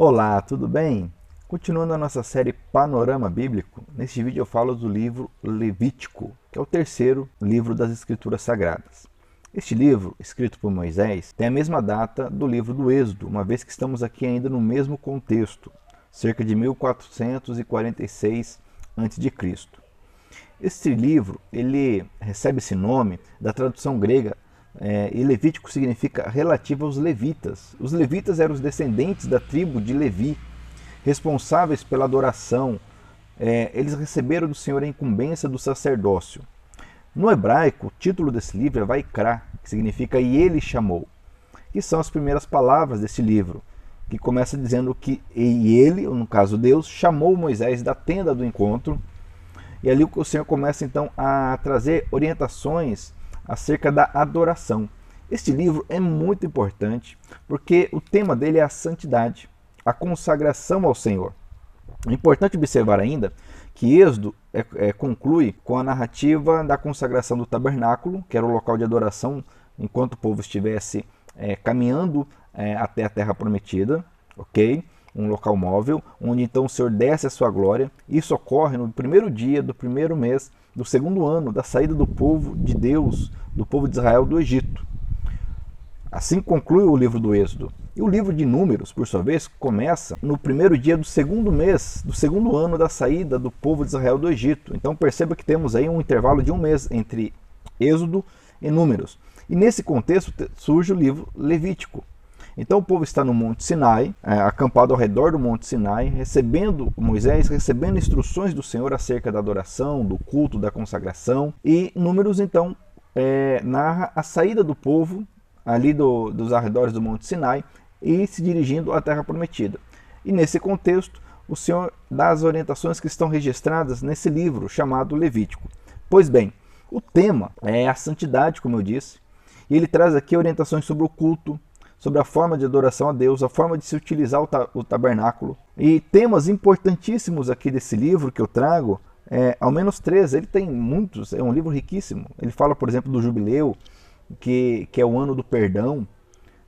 Olá, tudo bem? Continuando a nossa série Panorama Bíblico, neste vídeo eu falo do livro Levítico, que é o terceiro livro das Escrituras Sagradas. Este livro, escrito por Moisés, tem a mesma data do livro do Êxodo, uma vez que estamos aqui ainda no mesmo contexto, cerca de 1446 a.C. Este livro ele recebe esse nome da tradução grega é, e Levítico significa relativo aos levitas. Os levitas eram os descendentes da tribo de Levi, responsáveis pela adoração. É, eles receberam do Senhor a incumbência do sacerdócio. No hebraico, o título desse livro é Vaikra, que significa E ele chamou, que são as primeiras palavras desse livro, que começa dizendo que e ele, no caso Deus, chamou Moisés da tenda do encontro. E ali o Senhor começa então a trazer orientações acerca da adoração. Este livro é muito importante porque o tema dele é a santidade, a consagração ao Senhor. É importante observar ainda que Êxodo é, é, conclui com a narrativa da consagração do tabernáculo, que era o local de adoração enquanto o povo estivesse é, caminhando é, até a terra prometida, ok? Um local móvel, onde então o Senhor desce a sua glória. Isso ocorre no primeiro dia do primeiro mês do segundo ano da saída do povo de Deus, do povo de Israel do Egito. Assim conclui o livro do Êxodo. E o livro de Números, por sua vez, começa no primeiro dia do segundo mês, do segundo ano da saída do povo de Israel do Egito. Então perceba que temos aí um intervalo de um mês entre Êxodo e Números. E nesse contexto surge o livro Levítico. Então o povo está no Monte Sinai, é, acampado ao redor do Monte Sinai, recebendo Moisés, recebendo instruções do Senhor acerca da adoração, do culto, da consagração. E Números então é, narra a saída do povo ali do, dos arredores do Monte Sinai e se dirigindo à Terra Prometida. E nesse contexto, o Senhor dá as orientações que estão registradas nesse livro chamado Levítico. Pois bem, o tema é a santidade, como eu disse, e ele traz aqui orientações sobre o culto, sobre a forma de adoração a Deus, a forma de se utilizar o, ta o tabernáculo. E temas importantíssimos aqui desse livro que eu trago, é, ao menos três, ele tem muitos, é um livro riquíssimo. Ele fala, por exemplo, do jubileu, que, que é o ano do perdão,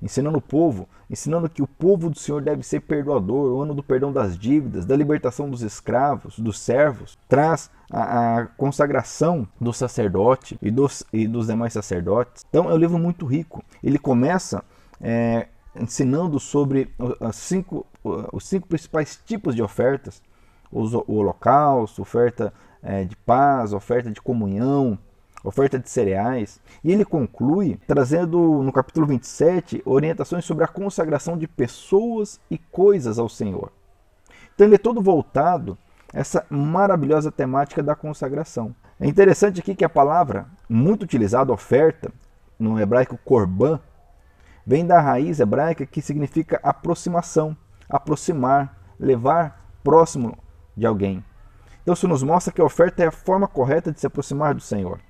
ensinando o povo, ensinando que o povo do Senhor deve ser perdoador, o ano do perdão das dívidas, da libertação dos escravos, dos servos, traz a, a consagração do sacerdote e dos, e dos demais sacerdotes. Então é um livro muito rico. Ele começa é, ensinando sobre os cinco, os cinco principais tipos de ofertas: o holocausto, oferta é, de paz, oferta de comunhão, oferta de cereais. E ele conclui trazendo no capítulo 27 orientações sobre a consagração de pessoas e coisas ao Senhor. Então ele é todo voltado a essa maravilhosa temática da consagração. É interessante aqui que a palavra muito utilizada, oferta, no hebraico korban, vem da raiz hebraica que significa aproximação, aproximar, levar próximo de alguém. Então isso nos mostra que a oferta é a forma correta de se aproximar do Senhor.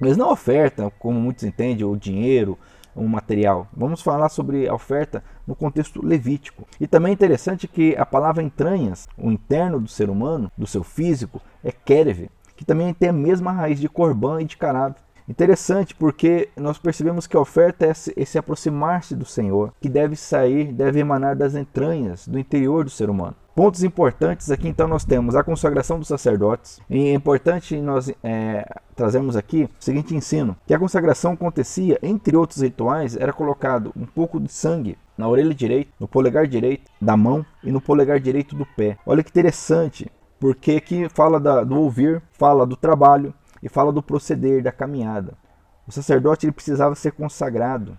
Mas não oferta, como muitos entendem, o dinheiro, um material. Vamos falar sobre a oferta no contexto levítico. E também é interessante que a palavra entranhas, o interno do ser humano, do seu físico, é kerev, que também tem a mesma raiz de corban e de carab. Interessante porque nós percebemos que a oferta é esse aproximar-se do Senhor, que deve sair, deve emanar das entranhas, do interior do ser humano. Pontos importantes aqui então nós temos a consagração dos sacerdotes. E é importante nós é, trazermos aqui o seguinte ensino: que a consagração acontecia, entre outros rituais, era colocado um pouco de sangue na orelha direita, no polegar direito da mão e no polegar direito do pé. Olha que interessante, porque aqui fala da, do ouvir, fala do trabalho, e fala do proceder, da caminhada. O sacerdote ele precisava ser consagrado.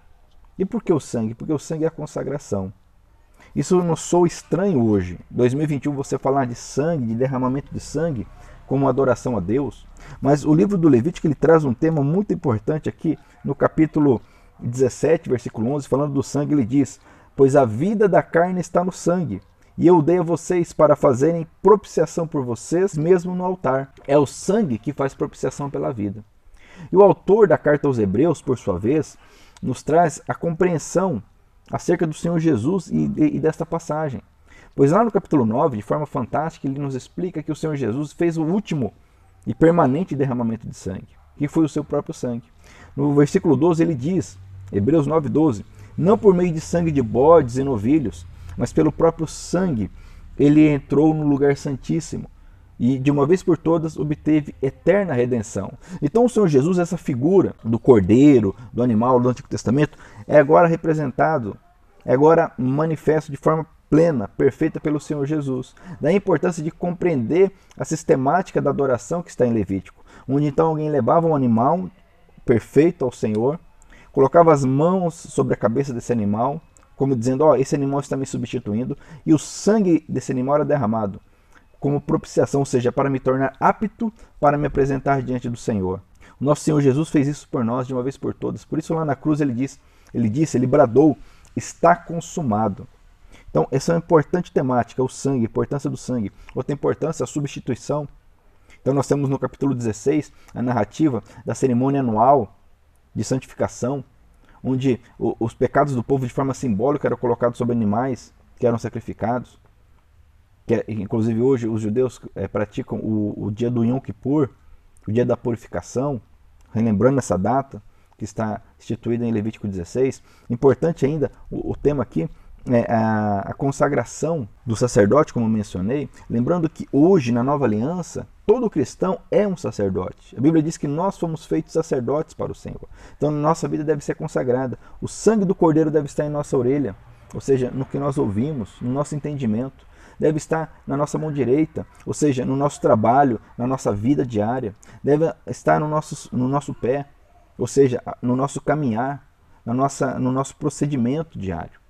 E por que o sangue? Porque o sangue é a consagração. Isso não sou estranho hoje. 2021 você falar de sangue, de derramamento de sangue, como adoração a Deus. Mas o livro do Levítico ele traz um tema muito importante aqui no capítulo 17, versículo 11, falando do sangue, ele diz: "Pois a vida da carne está no sangue, e eu dei a vocês para fazerem propiciação por vocês mesmo no altar. É o sangue que faz propiciação pela vida. E o autor da carta aos Hebreus, por sua vez, nos traz a compreensão acerca do Senhor Jesus e, e, desta passagem. Pois lá no capítulo 9, de forma fantástica, ele nos explica que o Senhor Jesus fez o último e permanente derramamento de sangue, que foi o seu próprio sangue. No versículo 12 ele diz, Hebreus 9:12, não por meio de sangue de bodes e novilhos, mas pelo próprio sangue ele entrou no lugar santíssimo e de uma vez por todas obteve eterna redenção. Então o Senhor Jesus, essa figura do cordeiro, do animal do Antigo Testamento, é agora representado, é agora manifesto de forma plena, perfeita pelo Senhor Jesus. Da importância de compreender a sistemática da adoração que está em Levítico, onde então alguém levava um animal perfeito ao Senhor, colocava as mãos sobre a cabeça desse animal, como dizendo: Ó, oh, esse animal está me substituindo, e o sangue desse animal era derramado como propiciação, ou seja, para me tornar apto para me apresentar diante do Senhor. O nosso Senhor Jesus fez isso por nós de uma vez por todas. Por isso lá na cruz ele diz, ele disse, ele bradou, está consumado. Então, essa é uma importante temática, o sangue, a importância do sangue. Outra importância, a substituição. Então, nós temos no capítulo 16 a narrativa da cerimônia anual de santificação, onde os pecados do povo de forma simbólica eram colocados sobre animais que eram sacrificados que é, inclusive hoje os judeus é, praticam o, o, dia do Yom Kippur, o dia da purificação, relembrando essa data que está instituída em Levítico 16. Importante ainda o, o tema aqui a, a, consagração do sacerdote, como mencionei, lembrando que hoje na nova aliança todo cristão é um sacerdote. A Bíblia diz que nós fomos feitos sacerdotes para o Senhor. Então nossa vida deve ser consagrada. O sangue do Cordeiro deve estar em nossa orelha, ou seja, no que nós ouvimos, no nosso entendimento deve estar na nossa mão direita, ou seja, no nosso trabalho, na nossa vida diária, deve estar no nosso, no nosso pé, ou seja, no nosso caminhar, na nossa, no nosso procedimento diário.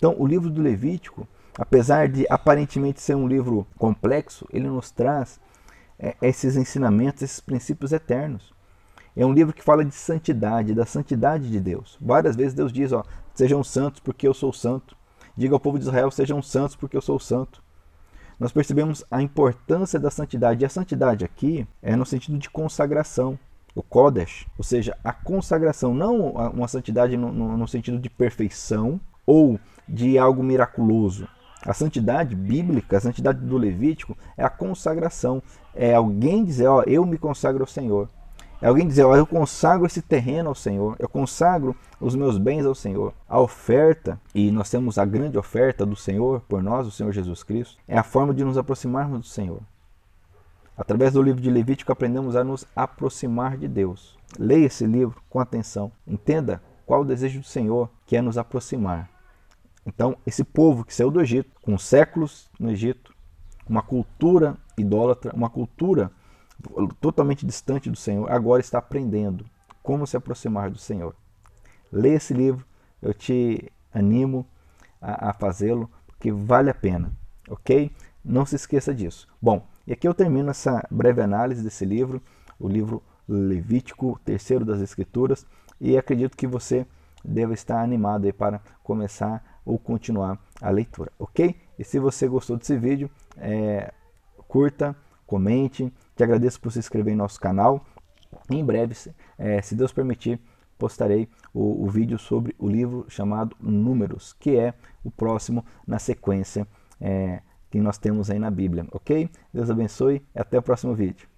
Então, o livro do Levítico, apesar de aparentemente ser um livro complexo, ele nos traz é, esses ensinamentos, esses princípios eternos. É um livro que fala de santidade, da santidade de Deus. Várias vezes Deus diz, ó, sejam santos porque eu sou santo. Diga ao povo de Israel, sejam santos porque eu sou santo nós percebemos a importância da santidade. E a santidade aqui é no sentido de consagração, o Kodesh, ou seja, a consagração, não uma santidade no, no, no sentido de perfeição ou de algo miraculoso. A santidade bíblica, a santidade do Levítico, é a consagração. É alguém dizer, ó, eu me consagro ao Senhor. É alguém dizer, ó, eu consagro esse terreno ao Senhor, eu consagro os meus bens ao Senhor. A oferta, e nós temos a grande oferta do Senhor por nós, o Senhor Jesus Cristo, é a forma de nos aproximarmos do Senhor. Através do livro de Levítico aprendemos a nos aproximar de Deus. Leia esse livro com atenção. Entenda qual o desejo do Senhor, que é nos aproximar. Então, esse povo que saiu do Egito, com séculos no Egito, uma cultura idólatra, uma cultura totalmente distante do Senhor, agora está aprendendo como se aproximar do Senhor. Leia esse livro, eu te animo a, a fazê-lo, porque vale a pena, ok? Não se esqueça disso. Bom, e aqui eu termino essa breve análise desse livro, o livro Levítico, terceiro das Escrituras, e acredito que você deve estar animado aí para começar ou continuar a leitura, ok? E se você gostou desse vídeo, é, curta, comente, te agradeço por se inscrever em nosso canal. Em breve, é, se Deus permitir, postarei o, o, vídeo sobre o livro chamado Números, que é o próximo na sequência é, que nós temos aí na Bíblia, ok? Deus abençoe e até o próximo vídeo.